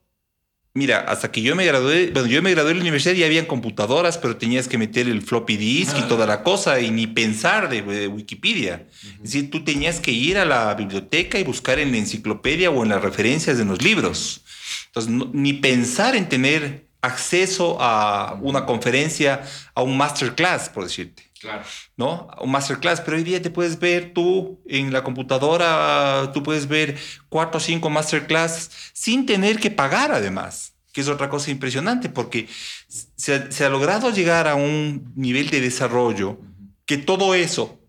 Mira, hasta que yo me gradué, bueno, yo me gradué de la universidad y habían computadoras, pero tenías que meter el floppy disk y toda la cosa y ni pensar de, Wikipedia. Es decir, tú tenías que ir a la biblioteca y buscar en la enciclopedia o en las referencias de los libros. Entonces, ni pensar en tener acceso a una conferencia, a un masterclass, por decirte. Claro. ¿No? Un masterclass, pero hoy día te puedes ver tú en la computadora, tú puedes ver cuatro o cinco masterclass sin tener que pagar además, que es otra cosa impresionante porque se ha, logrado llegar a un nivel de desarrollo que todo eso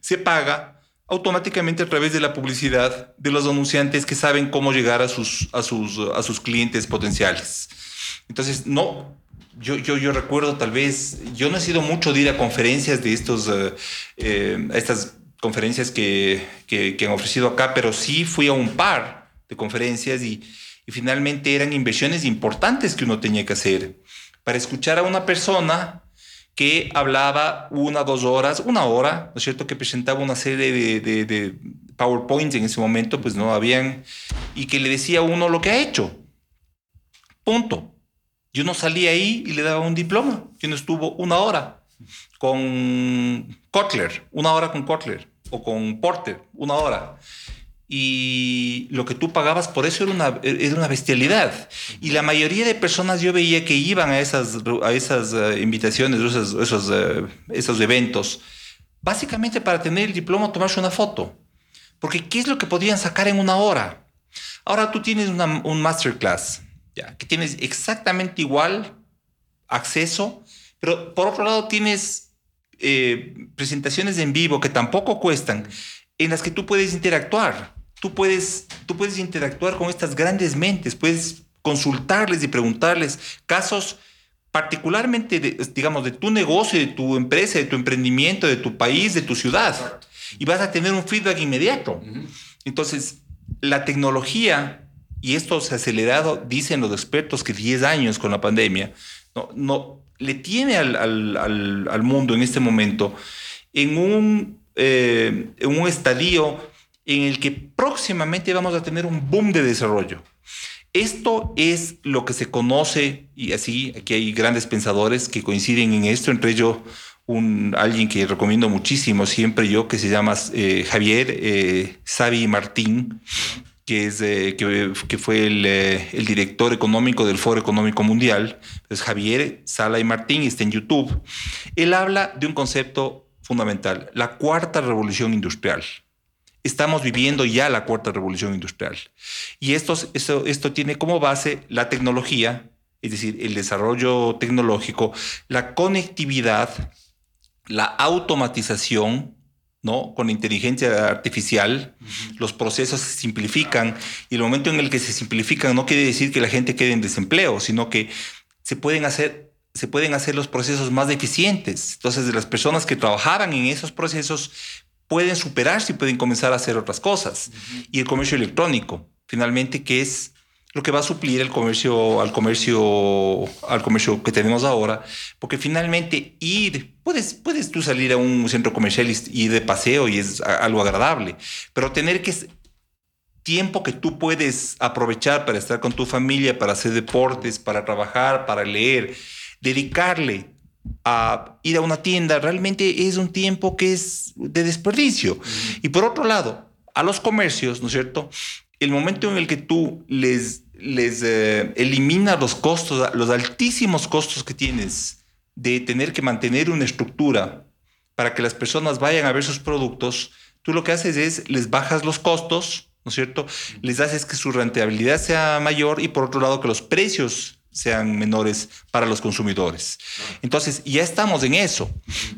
se paga automáticamente a través de la publicidad de los anunciantes que saben cómo llegar a sus, a sus, a sus clientes potenciales. Entonces, no, yo, yo, yo, recuerdo tal vez, yo no he sido mucho de ir a conferencias de estos, eh, eh, estas conferencias que, que, han ofrecido acá, pero sí fui a un par de conferencias y, y, finalmente eran inversiones importantes que uno tenía que hacer para escuchar a una persona que hablaba una, dos horas, una hora, ¿no es cierto?, que presentaba una serie de, de, de PowerPoints en ese momento, pues no habían, y que le decía a uno lo que ha hecho. Punto. Yo no salí ahí y le daba un diploma. Yo no estuvo una hora con Kotler, una hora con Kotler, o con Porter, una hora. Y lo que tú pagabas por eso era una, era una bestialidad. Y la mayoría de personas yo veía que iban a esas, a esas uh, invitaciones, esos, esos, uh, esos eventos, básicamente para tener el diploma, tomarse una foto. Porque ¿qué es lo que podían sacar en una hora? Ahora tú tienes una, un masterclass que tienes exactamente igual acceso, pero por otro lado tienes eh, presentaciones en vivo que tampoco cuestan, en las que tú puedes interactuar. Tú puedes, tú puedes interactuar con estas grandes mentes, puedes consultarles y preguntarles casos particularmente, de, digamos, de tu negocio, de tu empresa, de tu emprendimiento, de tu país, de tu ciudad. Y vas a tener un feedback inmediato. Entonces, la tecnología y esto se ha acelerado, dicen los expertos, que 10 años con la pandemia, no, no le tiene al, al, al, mundo en este momento en un, eh, un estadio en el que próximamente vamos a tener un boom de desarrollo. Esto es lo que se conoce, y así aquí hay grandes pensadores que coinciden en esto, entre ellos un, alguien que recomiendo muchísimo siempre yo, que se llama eh, Javier eh, Savi Martín, que, es, que, fue eh, el, director económico del Foro Económico Mundial, es Javier Sala y Martín, está en YouTube. Él habla de un concepto fundamental, la cuarta revolución industrial. Estamos viviendo ya la cuarta revolución industrial. Y esto, esto, esto tiene como base la tecnología, es decir, el desarrollo tecnológico, la conectividad, la automatización, ¿no? Con inteligencia artificial, los procesos se simplifican y el momento en el que se simplifican no quiere decir que la gente quede en desempleo, sino que se pueden hacer, se pueden hacer los procesos más eficientes. Entonces, las personas que trabajaban en esos procesos pueden superarse y pueden comenzar a hacer otras cosas. Y el comercio electrónico, finalmente, que es lo que va a suplir el comercio, al comercio, al comercio que tenemos ahora, porque finalmente ir, puedes, puedes tú salir a un centro comercial y ir de paseo y es algo agradable, pero tener que tiempo que tú puedes aprovechar para estar con tu familia, para hacer deportes, para trabajar, para leer, dedicarle a ir a una tienda, realmente es un tiempo que es de desperdicio. Y por otro lado, a los comercios, ¿no es cierto? El momento en el que tú les les eh, elimina los costos, los altísimos costos que tienes de tener que mantener una estructura para que las personas vayan a ver sus productos, tú lo que haces es les bajas los costos, ¿no es cierto? Les haces que su rentabilidad sea mayor y por otro lado que los precios sean menores para los consumidores. Entonces, ya estamos en eso.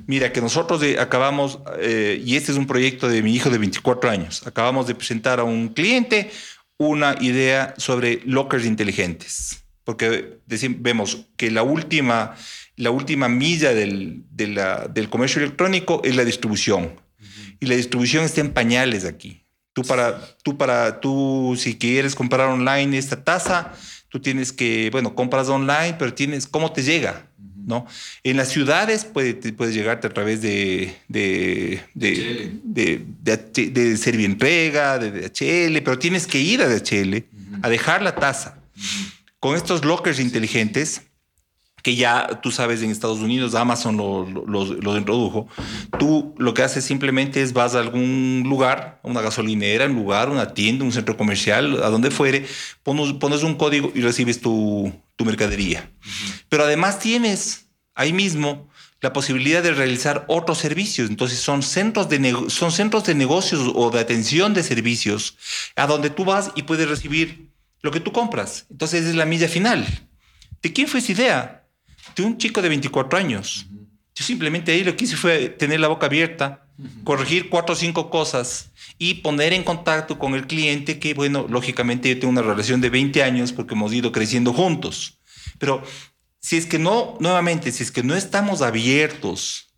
Mira, que nosotros acabamos, eh, y este es un proyecto de mi hijo de 24 años, acabamos de presentar a un cliente una idea sobre lockers inteligentes, porque vemos que la última, la última milla del, del comercio electrónico es la distribución. y la distribución está en pañales aquí. Tú para, tú para, tú si quieres comprar online esta taza, tú tienes que, bueno, compras online, pero tienes, ¿cómo te llega? ¿No? En las ciudades puede, puedes llegarte a través de, de, de, de, de, Servientrega, de DHL, pero tienes que ir a DHL a dejar la taza. Con estos lockers inteligentes, que ya tú sabes en Estados Unidos Amazon lo, lo, lo, introdujo, tú lo que haces simplemente es vas a algún lugar, una gasolinera, un lugar, una tienda, un centro comercial, a donde fuere, pones, pones un código y recibes tu, tu mercadería. Uh -huh. Pero además tienes ahí mismo la posibilidad de realizar otros servicios. Entonces son centros de, son centros de negocios o de atención de servicios a donde tú vas y puedes recibir lo que tú compras. Entonces es la milla final. ¿De quién fue esa idea? de un chico de 24 años. Uh -huh. Yo simplemente ahí lo que hice fue tener la boca abierta, uh -huh. corregir cuatro o cinco cosas y poner en contacto con el cliente que, bueno, lógicamente yo tengo una relación de 20 años porque hemos ido creciendo juntos. Pero si es que no, nuevamente, si es que no estamos abiertos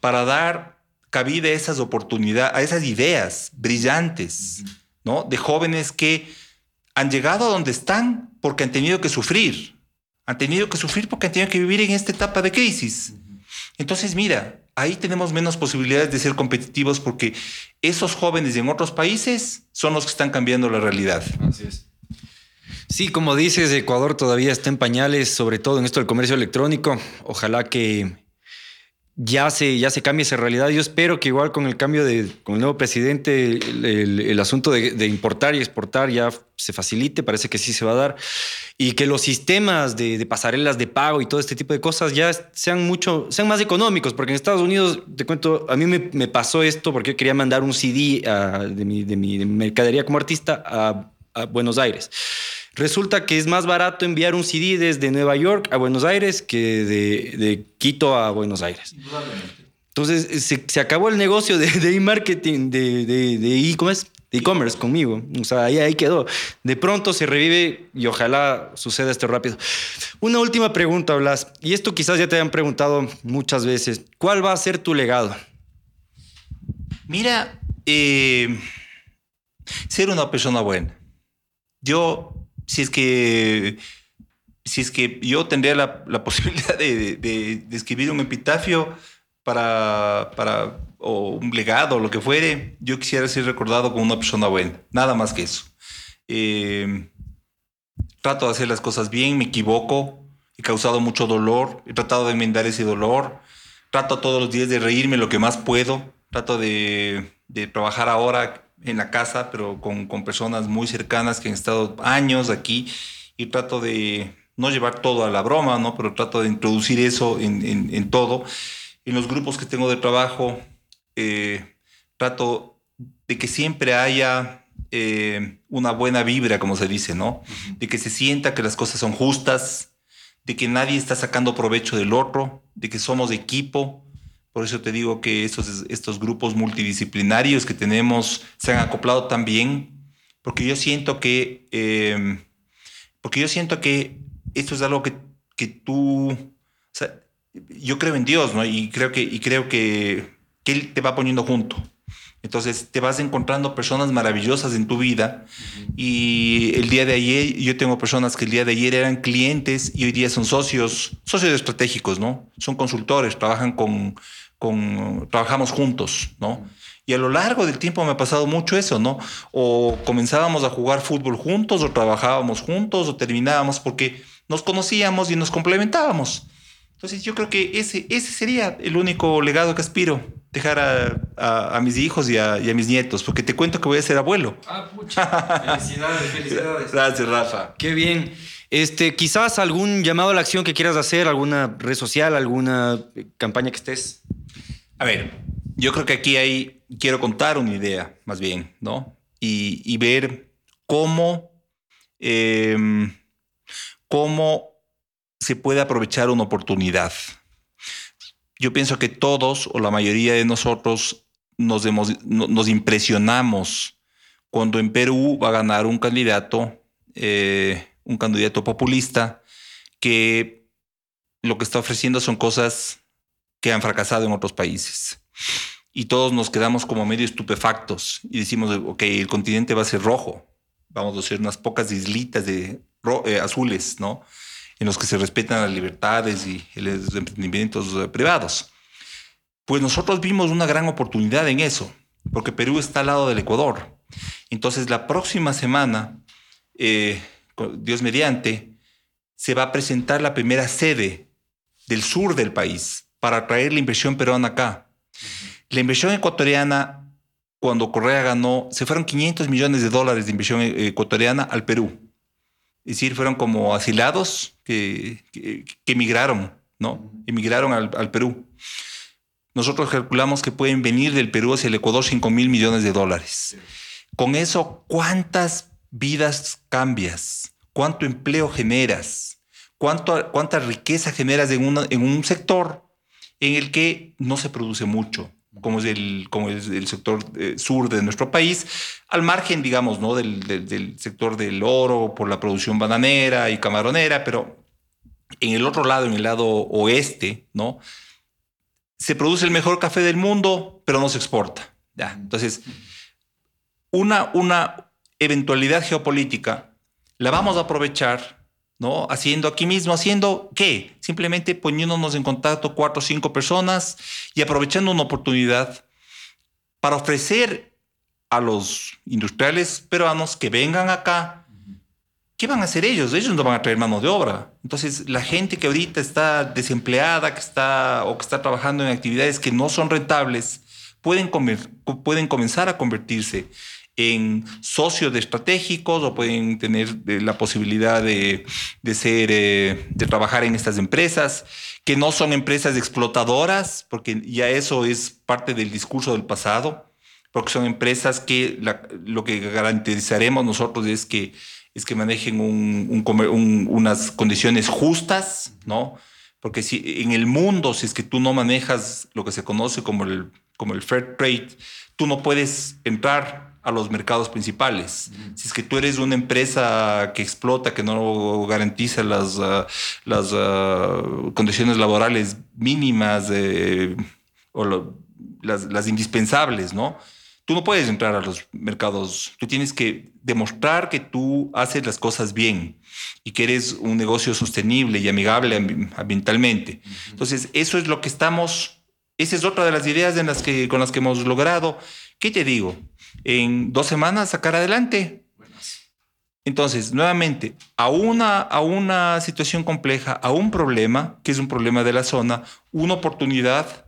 para dar cabida a esas oportunidades, a esas ideas brillantes. ¿no? De jóvenes que han llegado a donde están porque han tenido que sufrir han tenido que sufrir porque han tenido que vivir en esta etapa de crisis. Entonces, mira, ahí tenemos menos posibilidades de ser competitivos porque esos jóvenes en otros países son los que están cambiando la realidad. Así es. Sí, como dices, Ecuador todavía está en pañales, sobre todo en esto del comercio electrónico. Ojalá que ya se, ya se cambie esa realidad. Yo espero que igual con el cambio de, con el nuevo presidente, el, el, asunto de, de, importar y exportar ya se facilite, parece que sí se va a dar, y que los sistemas de, de, pasarelas de pago y todo este tipo de cosas ya sean mucho, sean más económicos, porque en Estados Unidos, te cuento, a mí me, me pasó esto porque yo quería mandar un CD a, de, mi, de, mi, de mi mercadería como artista a Buenos Aires. Resulta que es más barato enviar un CD desde Nueva York a Buenos Aires que de, Quito a Buenos Aires. Entonces se, acabó el negocio de e-marketing, de, de, de, e, ¿cómo es? e-commerce conmigo. O sea, ahí, ahí quedó. De pronto se revive y ojalá suceda esto rápido. Una última pregunta, Blas. Y esto quizás ya te hayan preguntado muchas veces. ¿Cuál va a ser tu legado? Mira, eh, ser una persona buena. Yo si es que si es que yo tendría la, la [LAUGHS] posibilidad de, de, escribir un epitafio para, para o un legado lo que fuere, yo quisiera ser recordado como una persona buena, nada más que eso. Eh, trato de hacer las cosas bien, me equivoco, he causado mucho dolor, he tratado de enmendar ese dolor, trato todos los días de reírme lo que más puedo, trato de, de trabajar ahora en la casa, pero con, con, personas muy cercanas que han estado años aquí y trato de no llevar todo a la broma, ¿no? Pero trato de introducir eso en, en, en todo. En los grupos que tengo de trabajo, eh, trato de que siempre haya eh, una buena vibra, como se dice, ¿no? Uh -huh. De que se sienta que las cosas son justas, de que nadie está sacando provecho del otro, de que somos equipo, por eso te digo que estos, estos grupos multidisciplinarios que tenemos se han acoplado tan bien, porque yo siento que, eh, porque yo siento que esto es algo que, que tú, o sea, yo creo en Dios, ¿no? Y creo que, y creo que, que Él te va poniendo junto. Entonces te vas encontrando personas maravillosas en tu vida uh -huh. y el día de ayer yo tengo personas que el día de ayer eran clientes y hoy día son socios, socios estratégicos, ¿no? Son consultores, trabajan con, con, trabajamos juntos, ¿no? Y a lo largo del tiempo me ha pasado mucho eso, ¿no? O comenzábamos a jugar fútbol juntos, o trabajábamos juntos, o terminábamos porque nos conocíamos y nos complementábamos. Entonces yo creo que ese, ese sería el único legado que aspiro, dejar a, a, a mis hijos y a, y a, mis nietos, porque te cuento que voy a ser abuelo. Ah, pucha. Felicidades, felicidades. Gracias, Rafa. Qué bien. Este, quizás algún llamado a la acción que quieras hacer, alguna red social, alguna campaña que estés. A ver, yo creo que aquí hay, quiero contar una idea, más bien, ¿no? Y, y ver cómo, eh, cómo se puede aprovechar una oportunidad. Yo pienso que todos o la mayoría de nosotros nos, nos impresionamos cuando en Perú va a ganar un candidato, eh, un candidato populista, que lo que está ofreciendo son cosas que han fracasado en otros países. y todos nos quedamos como medio estupefactos y decimos, ok, el continente va a ser rojo, vamos a ser unas pocas islitas de eh, azules, ¿no? En los que se respetan las libertades y los emprendimientos privados. Pues nosotros vimos una gran oportunidad en eso, porque Perú está al lado del Ecuador. Entonces la próxima semana, eh, Dios mediante, se va a presentar la primera sede del sur del país para traer la inversión peruana acá. La inversión ecuatoriana, cuando Correa ganó, se fueron 500 millones de dólares de inversión eh, ecuatoriana al Perú. Es decir, fueron como asilados que, emigraron, ¿no? Emigraron al, al, Perú. Nosotros calculamos que pueden venir del Perú hacia el Ecuador 5 mil millones de dólares. Con eso, ¿cuántas vidas cambias? ¿Cuánto empleo generas? ¿Cuánto, ¿Cuánta riqueza generas en, en un sector en el que no se produce mucho? como es el, como es el sector eh, sur de nuestro país, al margen, digamos, ¿no? Del, del, sector del oro por la producción bananera y camaronera, pero en el otro lado, en el lado oeste, ¿no? Se produce el mejor café del mundo, pero no se exporta. Entonces, una, una eventualidad geopolítica la vamos a aprovechar, ¿no? Haciendo aquí mismo, haciendo qué? Simplemente poniéndonos en contacto cuatro o cinco personas y aprovechando una oportunidad para ofrecer a los industriales peruanos que vengan acá. ¿Qué van a hacer ellos? Ellos no van a traer mano de obra. Entonces, la gente que ahorita está desempleada, que está o que está trabajando en actividades que no son rentables, pueden, pueden comenzar a convertirse en socios de estratégicos o pueden tener eh, la posibilidad de, ser, eh, de trabajar en estas empresas, que no son empresas explotadoras, porque ya eso es parte del discurso del pasado, porque son empresas que lo que garantizaremos nosotros es que, es que manejen unas condiciones justas, ¿no? Porque si en el mundo, si es que tú no manejas lo que se conoce como el, como el fair trade, tú no puedes entrar a los mercados principales. Si es que tú eres una empresa que explota, que no garantiza las, ah, las ah, condiciones laborales mínimas o las, las, indispensables, ¿no? Tú no puedes entrar a los mercados. Tú tienes que demostrar que tú haces las cosas bien y que eres un negocio sostenible y amigable ambientalmente. Entonces, eso es lo que estamos, esa es otra de las ideas en las que, con las que hemos logrado. ¿Qué te digo? En dos semanas sacar adelante. Entonces, nuevamente, a una, a una situación compleja, a un problema, que es un problema de la zona, una oportunidad,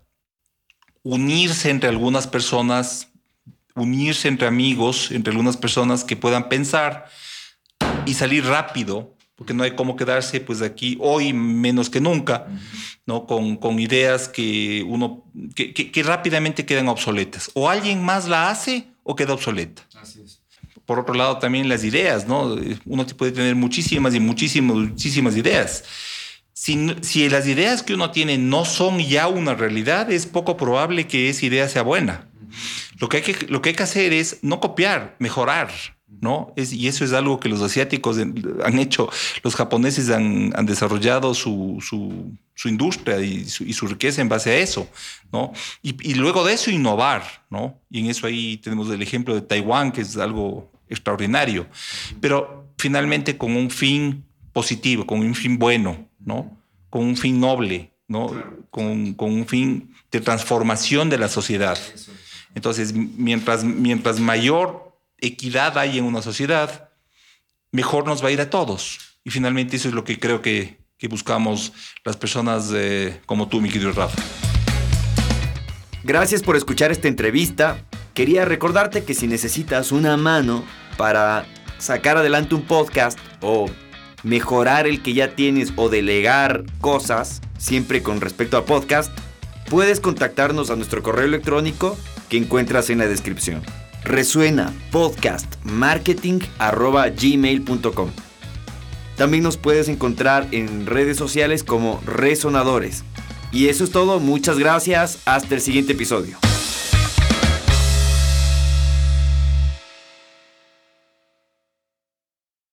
unirse entre algunas personas, unirse entre amigos, entre algunas personas que puedan pensar y salir rápido, porque no hay cómo quedarse pues aquí hoy menos que nunca, ¿no? Con, con, ideas que uno, que, que rápidamente quedan obsoletas. O alguien más la hace o queda obsoleta. Así es. Por otro lado, también las ideas, ¿no? Uno puede tener muchísimas y muchísimas, muchísimas ideas. Si, si, las ideas que uno tiene no son ya una realidad, es poco probable que esa idea sea buena. Lo que hay que, lo que, hay que hacer es no copiar, mejorar. ¿No? Es, y eso es algo que los asiáticos han hecho. Los japoneses han, han desarrollado su, su, su, industria y su, y su, riqueza en base a eso, ¿no? Y, y, luego de eso innovar, ¿no? Y en eso ahí tenemos el ejemplo de Taiwán, que es algo extraordinario, pero finalmente con un fin positivo, con un fin bueno, ¿no? Con un fin noble, ¿no? Con, con un fin de transformación de la sociedad. Entonces, mientras, mientras mayor equidad hay en una sociedad, mejor nos va a ir a todos. Y finalmente eso es lo que creo que, buscamos las personas como tú, mi querido Rafa. Gracias por escuchar esta entrevista. Quería recordarte que si necesitas una mano para sacar adelante un podcast o mejorar el que ya tienes o delegar cosas, siempre con respecto a podcast, puedes contactarnos a nuestro correo electrónico que encuentras en la descripción resuena podcast marketing gmail.com. También nos puedes encontrar en redes sociales como Resonadores. Y eso es todo, muchas gracias, hasta el siguiente episodio.